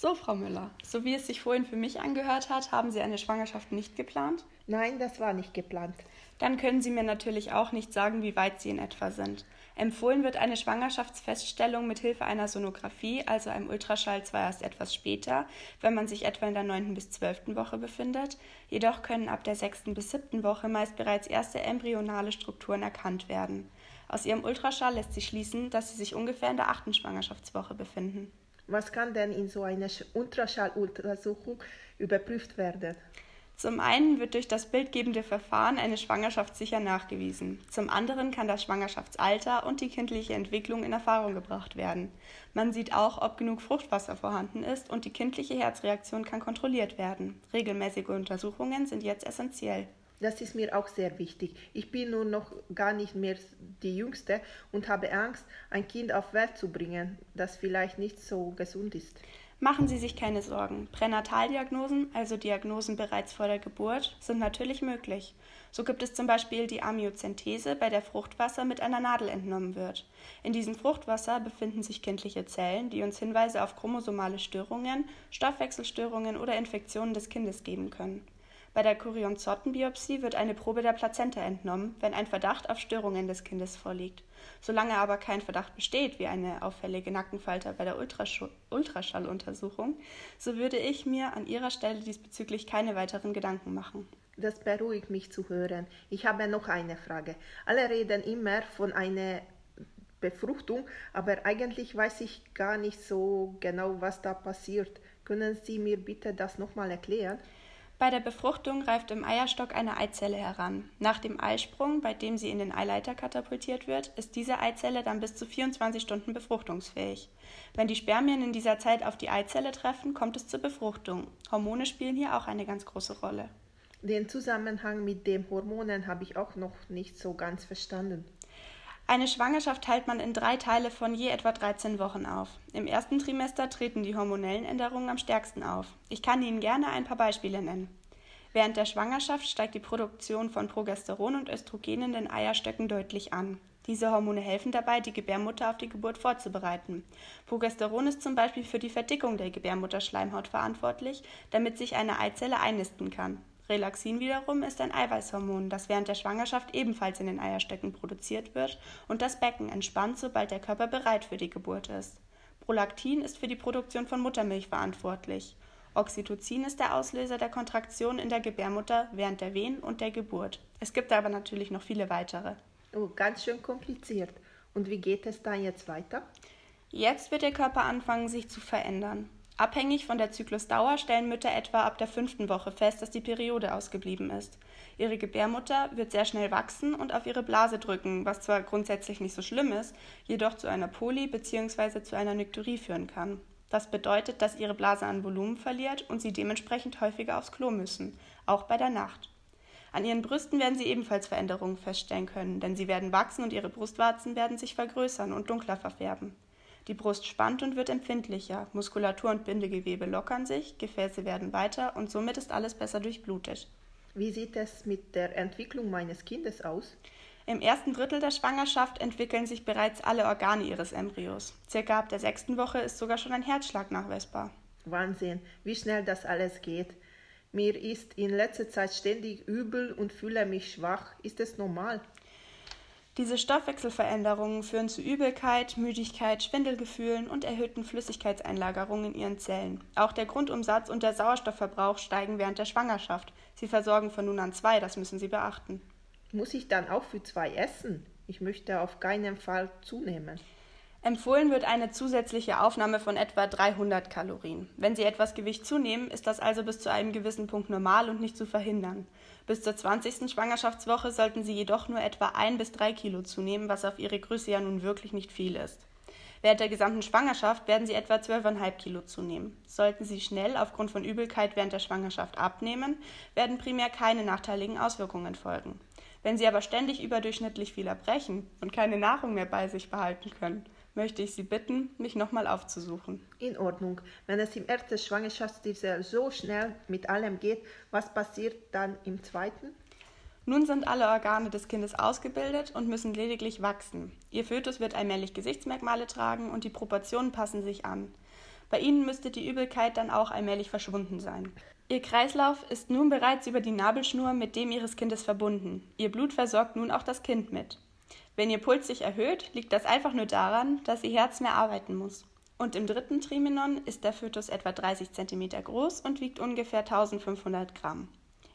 So, Frau Müller, so wie es sich vorhin für mich angehört hat, haben Sie eine Schwangerschaft nicht geplant? Nein, das war nicht geplant. Dann können Sie mir natürlich auch nicht sagen, wie weit Sie in etwa sind. Empfohlen wird eine Schwangerschaftsfeststellung mit Hilfe einer Sonographie, also einem Ultraschall, zwar erst etwas später, wenn man sich etwa in der 9. bis 12. Woche befindet, jedoch können ab der 6. bis 7. Woche meist bereits erste embryonale Strukturen erkannt werden. Aus ihrem Ultraschall lässt sich schließen, dass sie sich ungefähr in der 8. Schwangerschaftswoche befinden. Was kann denn in so einer Ultraschalluntersuchung überprüft werden? Zum einen wird durch das bildgebende Verfahren eine Schwangerschaft sicher nachgewiesen. Zum anderen kann das Schwangerschaftsalter und die kindliche Entwicklung in Erfahrung gebracht werden. Man sieht auch, ob genug Fruchtwasser vorhanden ist und die kindliche Herzreaktion kann kontrolliert werden. Regelmäßige Untersuchungen sind jetzt essentiell. Das ist mir auch sehr wichtig. Ich bin nun noch gar nicht mehr die Jüngste und habe Angst, ein Kind auf Welt zu bringen, das vielleicht nicht so gesund ist. Machen Sie sich keine Sorgen. Pränataldiagnosen, also Diagnosen bereits vor der Geburt, sind natürlich möglich. So gibt es zum Beispiel die Amniozentese, bei der Fruchtwasser mit einer Nadel entnommen wird. In diesem Fruchtwasser befinden sich kindliche Zellen, die uns Hinweise auf chromosomale Störungen, Stoffwechselstörungen oder Infektionen des Kindes geben können. Bei der Kurionzottenbiopsie wird eine Probe der Plazenta entnommen, wenn ein Verdacht auf Störungen des Kindes vorliegt. Solange aber kein Verdacht besteht, wie eine auffällige Nackenfalte bei der Ultrasch Ultraschalluntersuchung, so würde ich mir an Ihrer Stelle diesbezüglich keine weiteren Gedanken machen. Das beruhigt mich zu hören. Ich habe noch eine Frage. Alle reden immer von einer Befruchtung, aber eigentlich weiß ich gar nicht so genau, was da passiert. Können Sie mir bitte das nochmal erklären? Bei der Befruchtung reift im Eierstock eine Eizelle heran. Nach dem Eisprung, bei dem sie in den Eileiter katapultiert wird, ist diese Eizelle dann bis zu 24 Stunden befruchtungsfähig. Wenn die Spermien in dieser Zeit auf die Eizelle treffen, kommt es zur Befruchtung. Hormone spielen hier auch eine ganz große Rolle. Den Zusammenhang mit den Hormonen habe ich auch noch nicht so ganz verstanden. Eine Schwangerschaft teilt man in drei Teile von je etwa 13 Wochen auf. Im ersten Trimester treten die hormonellen Änderungen am stärksten auf. Ich kann Ihnen gerne ein paar Beispiele nennen. Während der Schwangerschaft steigt die Produktion von Progesteron und Östrogen in den Eierstöcken deutlich an. Diese Hormone helfen dabei, die Gebärmutter auf die Geburt vorzubereiten. Progesteron ist zum Beispiel für die Verdickung der Gebärmutterschleimhaut verantwortlich, damit sich eine Eizelle einnisten kann. Relaxin wiederum ist ein Eiweißhormon, das während der Schwangerschaft ebenfalls in den Eierstöcken produziert wird und das Becken entspannt, sobald der Körper bereit für die Geburt ist. Prolaktin ist für die Produktion von Muttermilch verantwortlich. Oxytocin ist der Auslöser der Kontraktion in der Gebärmutter während der Wehen und der Geburt. Es gibt aber natürlich noch viele weitere. Oh, ganz schön kompliziert. Und wie geht es dann jetzt weiter? Jetzt wird der Körper anfangen, sich zu verändern. Abhängig von der Zyklusdauer stellen Mütter etwa ab der fünften Woche fest, dass die Periode ausgeblieben ist. Ihre Gebärmutter wird sehr schnell wachsen und auf ihre Blase drücken, was zwar grundsätzlich nicht so schlimm ist, jedoch zu einer Poly- bzw. zu einer Nykturie führen kann. Das bedeutet, dass ihre Blase an Volumen verliert und sie dementsprechend häufiger aufs Klo müssen, auch bei der Nacht. An ihren Brüsten werden sie ebenfalls Veränderungen feststellen können, denn sie werden wachsen und ihre Brustwarzen werden sich vergrößern und dunkler verfärben. Die Brust spannt und wird empfindlicher, Muskulatur und Bindegewebe lockern sich, Gefäße werden weiter und somit ist alles besser durchblutet. Wie sieht es mit der Entwicklung meines Kindes aus? Im ersten Drittel der Schwangerschaft entwickeln sich bereits alle Organe ihres Embryos. Circa ab der sechsten Woche ist sogar schon ein Herzschlag nachweisbar. Wahnsinn, wie schnell das alles geht. Mir ist in letzter Zeit ständig übel und fühle mich schwach. Ist es normal? Diese Stoffwechselveränderungen führen zu Übelkeit, Müdigkeit, Schwindelgefühlen und erhöhten Flüssigkeitseinlagerungen in ihren Zellen. Auch der Grundumsatz und der Sauerstoffverbrauch steigen während der Schwangerschaft. Sie versorgen von nun an zwei, das müssen Sie beachten. Muss ich dann auch für zwei essen? Ich möchte auf keinen Fall zunehmen. Empfohlen wird eine zusätzliche Aufnahme von etwa 300 Kalorien. Wenn Sie etwas Gewicht zunehmen, ist das also bis zu einem gewissen Punkt normal und nicht zu verhindern. Bis zur 20. Schwangerschaftswoche sollten Sie jedoch nur etwa ein bis drei Kilo zunehmen, was auf Ihre Größe ja nun wirklich nicht viel ist. Während der gesamten Schwangerschaft werden Sie etwa 12,5 Kilo zunehmen. Sollten Sie schnell aufgrund von Übelkeit während der Schwangerschaft abnehmen, werden primär keine nachteiligen Auswirkungen folgen. Wenn Sie aber ständig überdurchschnittlich viel erbrechen und keine Nahrung mehr bei sich behalten können, möchte ich Sie bitten, mich nochmal aufzusuchen. In Ordnung. Wenn es im ersten Schwangerschaftsdienst so schnell mit allem geht, was passiert dann im zweiten? Nun sind alle Organe des Kindes ausgebildet und müssen lediglich wachsen. Ihr Fötus wird allmählich Gesichtsmerkmale tragen und die Proportionen passen sich an. Bei ihnen müsste die Übelkeit dann auch allmählich verschwunden sein. Ihr Kreislauf ist nun bereits über die Nabelschnur mit dem ihres Kindes verbunden. Ihr Blut versorgt nun auch das Kind mit. Wenn ihr Puls sich erhöht, liegt das einfach nur daran, dass ihr Herz mehr arbeiten muss. Und im dritten Trimenon ist der Fötus etwa 30 cm groß und wiegt ungefähr 1500 Gramm.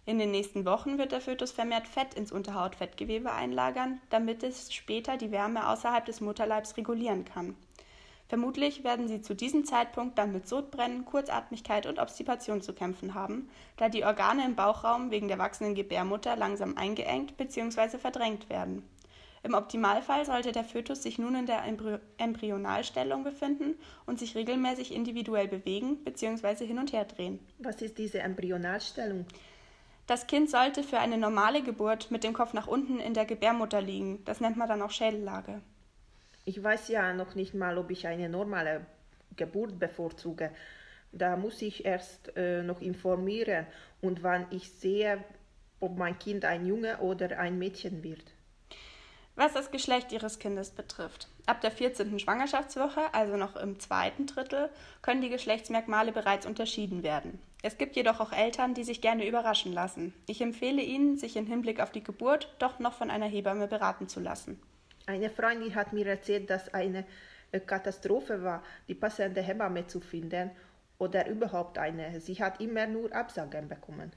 In den nächsten Wochen wird der Fötus vermehrt Fett ins Unterhautfettgewebe einlagern, damit es später die Wärme außerhalb des Mutterleibs regulieren kann. Vermutlich werden sie zu diesem Zeitpunkt dann mit Sodbrennen, Kurzatmigkeit und Obstipation zu kämpfen haben, da die Organe im Bauchraum wegen der wachsenden Gebärmutter langsam eingeengt bzw. verdrängt werden. Im Optimalfall sollte der Fötus sich nun in der Embry Embryonalstellung befinden und sich regelmäßig individuell bewegen bzw. hin und her drehen. Was ist diese Embryonalstellung? Das Kind sollte für eine normale Geburt mit dem Kopf nach unten in der Gebärmutter liegen. Das nennt man dann auch Schädellage. Ich weiß ja noch nicht mal, ob ich eine normale Geburt bevorzuge. Da muss ich erst äh, noch informieren und wann ich sehe, ob mein Kind ein Junge oder ein Mädchen wird. Was das Geschlecht Ihres Kindes betrifft. Ab der 14. Schwangerschaftswoche, also noch im zweiten Drittel, können die Geschlechtsmerkmale bereits unterschieden werden. Es gibt jedoch auch Eltern, die sich gerne überraschen lassen. Ich empfehle Ihnen, sich im Hinblick auf die Geburt doch noch von einer Hebamme beraten zu lassen. Eine Freundin hat mir erzählt, dass eine äh, Katastrophe war, die passende Hebamme zu finden oder überhaupt eine. Sie hat immer nur Absagen bekommen.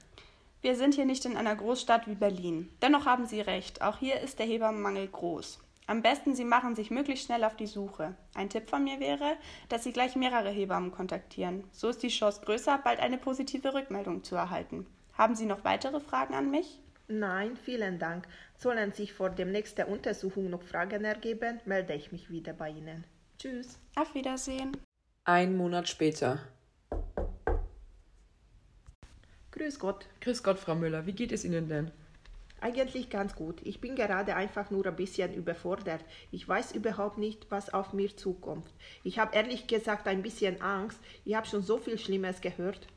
Wir sind hier nicht in einer Großstadt wie Berlin. Dennoch haben Sie recht, auch hier ist der Hebammenmangel groß. Am besten, Sie machen sich möglichst schnell auf die Suche. Ein Tipp von mir wäre, dass Sie gleich mehrere Hebammen kontaktieren. So ist die Chance größer, bald eine positive Rückmeldung zu erhalten. Haben Sie noch weitere Fragen an mich? Nein, vielen Dank. Sollen sich vor der nächsten Untersuchung noch Fragen ergeben, melde ich mich wieder bei Ihnen. Tschüss. Auf Wiedersehen. Ein Monat später. Grüß Gott. Grüß Gott, Frau Müller. Wie geht es Ihnen denn? Eigentlich ganz gut. Ich bin gerade einfach nur ein bisschen überfordert. Ich weiß überhaupt nicht, was auf mir zukommt. Ich habe ehrlich gesagt ein bisschen Angst. Ich habe schon so viel Schlimmes gehört.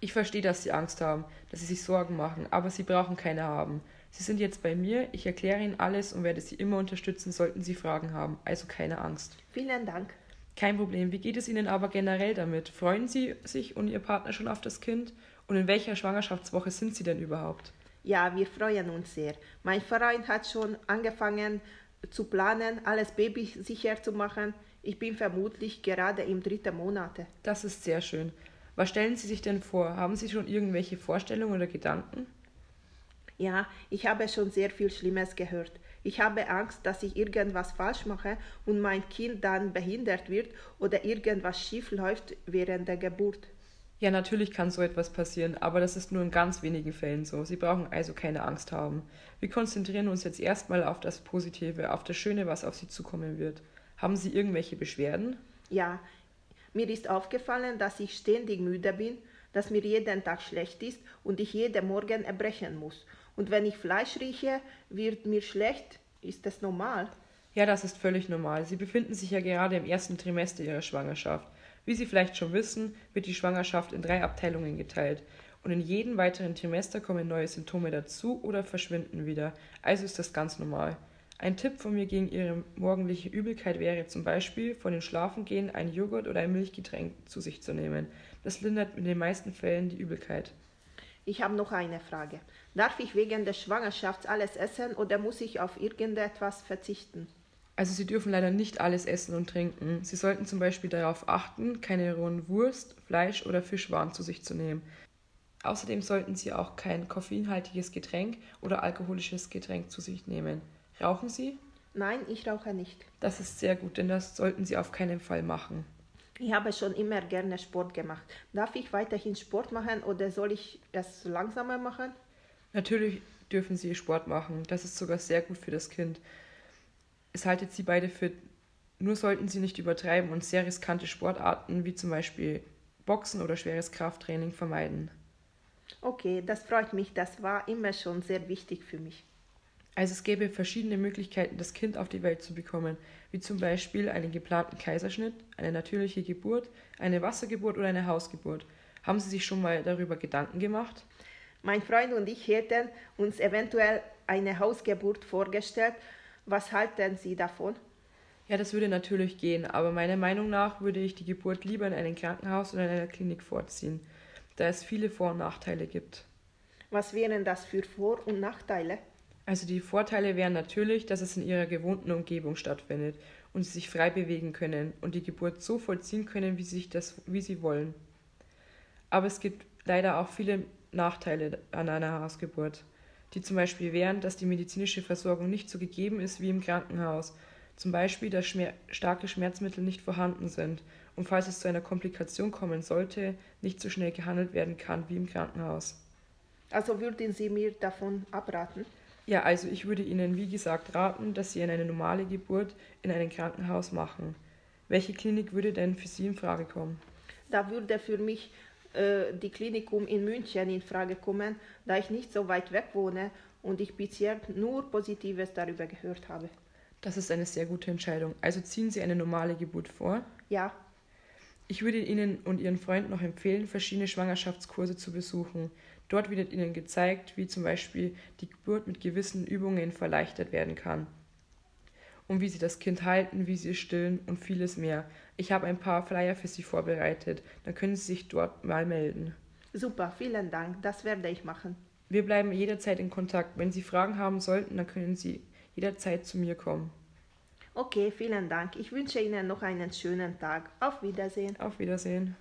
Ich verstehe, dass Sie Angst haben, dass Sie sich Sorgen machen, aber Sie brauchen keine haben. Sie sind jetzt bei mir, ich erkläre Ihnen alles und werde Sie immer unterstützen, sollten Sie Fragen haben. Also keine Angst. Vielen Dank. Kein Problem. Wie geht es Ihnen aber generell damit? Freuen Sie sich und Ihr Partner schon auf das Kind? Und in welcher Schwangerschaftswoche sind Sie denn überhaupt? Ja, wir freuen uns sehr. Mein Verein hat schon angefangen zu planen, alles babysicher zu machen. Ich bin vermutlich gerade im dritten Monat. Das ist sehr schön. Was stellen Sie sich denn vor? Haben Sie schon irgendwelche Vorstellungen oder Gedanken? Ja, ich habe schon sehr viel Schlimmes gehört. Ich habe Angst, dass ich irgendwas falsch mache und mein Kind dann behindert wird oder irgendwas schief läuft während der Geburt. Ja, natürlich kann so etwas passieren, aber das ist nur in ganz wenigen Fällen so. Sie brauchen also keine Angst haben. Wir konzentrieren uns jetzt erstmal auf das Positive, auf das Schöne, was auf Sie zukommen wird. Haben Sie irgendwelche Beschwerden? Ja, mir ist aufgefallen, dass ich ständig müde bin, dass mir jeden Tag schlecht ist und ich jeden Morgen erbrechen muss. Und wenn ich Fleisch rieche, wird mir schlecht. Ist das normal? Ja, das ist völlig normal. Sie befinden sich ja gerade im ersten Trimester Ihrer Schwangerschaft. Wie Sie vielleicht schon wissen, wird die Schwangerschaft in drei Abteilungen geteilt. Und in jedem weiteren Trimester kommen neue Symptome dazu oder verschwinden wieder. Also ist das ganz normal. Ein Tipp von mir gegen Ihre morgendliche Übelkeit wäre zum Beispiel, vor dem Schlafengehen ein Joghurt oder ein Milchgetränk zu sich zu nehmen. Das lindert in den meisten Fällen die Übelkeit. Ich habe noch eine Frage. Darf ich wegen der Schwangerschaft alles essen oder muss ich auf irgendetwas verzichten? Also Sie dürfen leider nicht alles essen und trinken. Sie sollten zum Beispiel darauf achten, keine rohen Wurst, Fleisch oder Fischwaren zu sich zu nehmen. Außerdem sollten Sie auch kein koffeinhaltiges Getränk oder alkoholisches Getränk zu sich nehmen. Rauchen Sie? Nein, ich rauche nicht. Das ist sehr gut, denn das sollten Sie auf keinen Fall machen. Ich habe schon immer gerne Sport gemacht. Darf ich weiterhin Sport machen oder soll ich es langsamer machen? Natürlich dürfen Sie Sport machen. Das ist sogar sehr gut für das Kind. Es haltet Sie beide fit. Nur sollten Sie nicht übertreiben und sehr riskante Sportarten wie zum Beispiel Boxen oder schweres Krafttraining vermeiden. Okay, das freut mich. Das war immer schon sehr wichtig für mich. Also es gäbe verschiedene Möglichkeiten, das Kind auf die Welt zu bekommen, wie zum Beispiel einen geplanten Kaiserschnitt, eine natürliche Geburt, eine Wassergeburt oder eine Hausgeburt. Haben Sie sich schon mal darüber Gedanken gemacht? Mein Freund und ich hätten uns eventuell eine Hausgeburt vorgestellt. Was halten Sie davon? Ja, das würde natürlich gehen, aber meiner Meinung nach würde ich die Geburt lieber in einem Krankenhaus oder in einer Klinik vorziehen, da es viele Vor- und Nachteile gibt. Was wären das für Vor- und Nachteile? Also die Vorteile wären natürlich, dass es in ihrer gewohnten Umgebung stattfindet und sie sich frei bewegen können und die Geburt so vollziehen können, wie sie, das, wie sie wollen. Aber es gibt leider auch viele Nachteile an einer Hausgeburt, die zum Beispiel wären, dass die medizinische Versorgung nicht so gegeben ist wie im Krankenhaus, zum Beispiel, dass Schmer starke Schmerzmittel nicht vorhanden sind und falls es zu einer Komplikation kommen sollte, nicht so schnell gehandelt werden kann wie im Krankenhaus. Also würden Sie mir davon abraten? Ja, also ich würde Ihnen wie gesagt raten, dass Sie eine normale Geburt in einem Krankenhaus machen. Welche Klinik würde denn für Sie in Frage kommen? Da würde für mich äh, die Klinikum in München in Frage kommen, da ich nicht so weit weg wohne und ich bisher nur Positives darüber gehört habe. Das ist eine sehr gute Entscheidung. Also ziehen Sie eine normale Geburt vor? Ja, Ich würde Ihnen und Ihren Freunden noch empfehlen, verschiedene Schwangerschaftskurse zu besuchen. Dort wird Ihnen gezeigt, wie zum Beispiel die Geburt mit gewissen Übungen verleichtert werden kann. Und wie Sie das Kind halten, wie Sie es stillen und vieles mehr. Ich habe ein paar Flyer für Sie vorbereitet. Dann können Sie sich dort mal melden. super, vielen Dank, das werde ich machen. Wir bleiben jederzeit in Kontakt. Wenn Sie Fragen haben sollten, dann können Sie jederzeit zu mir kommen. Okay, vielen Dank. Ich wünsche Ihnen noch einen schönen Tag. Auf Wiedersehen. Auf Wiedersehen.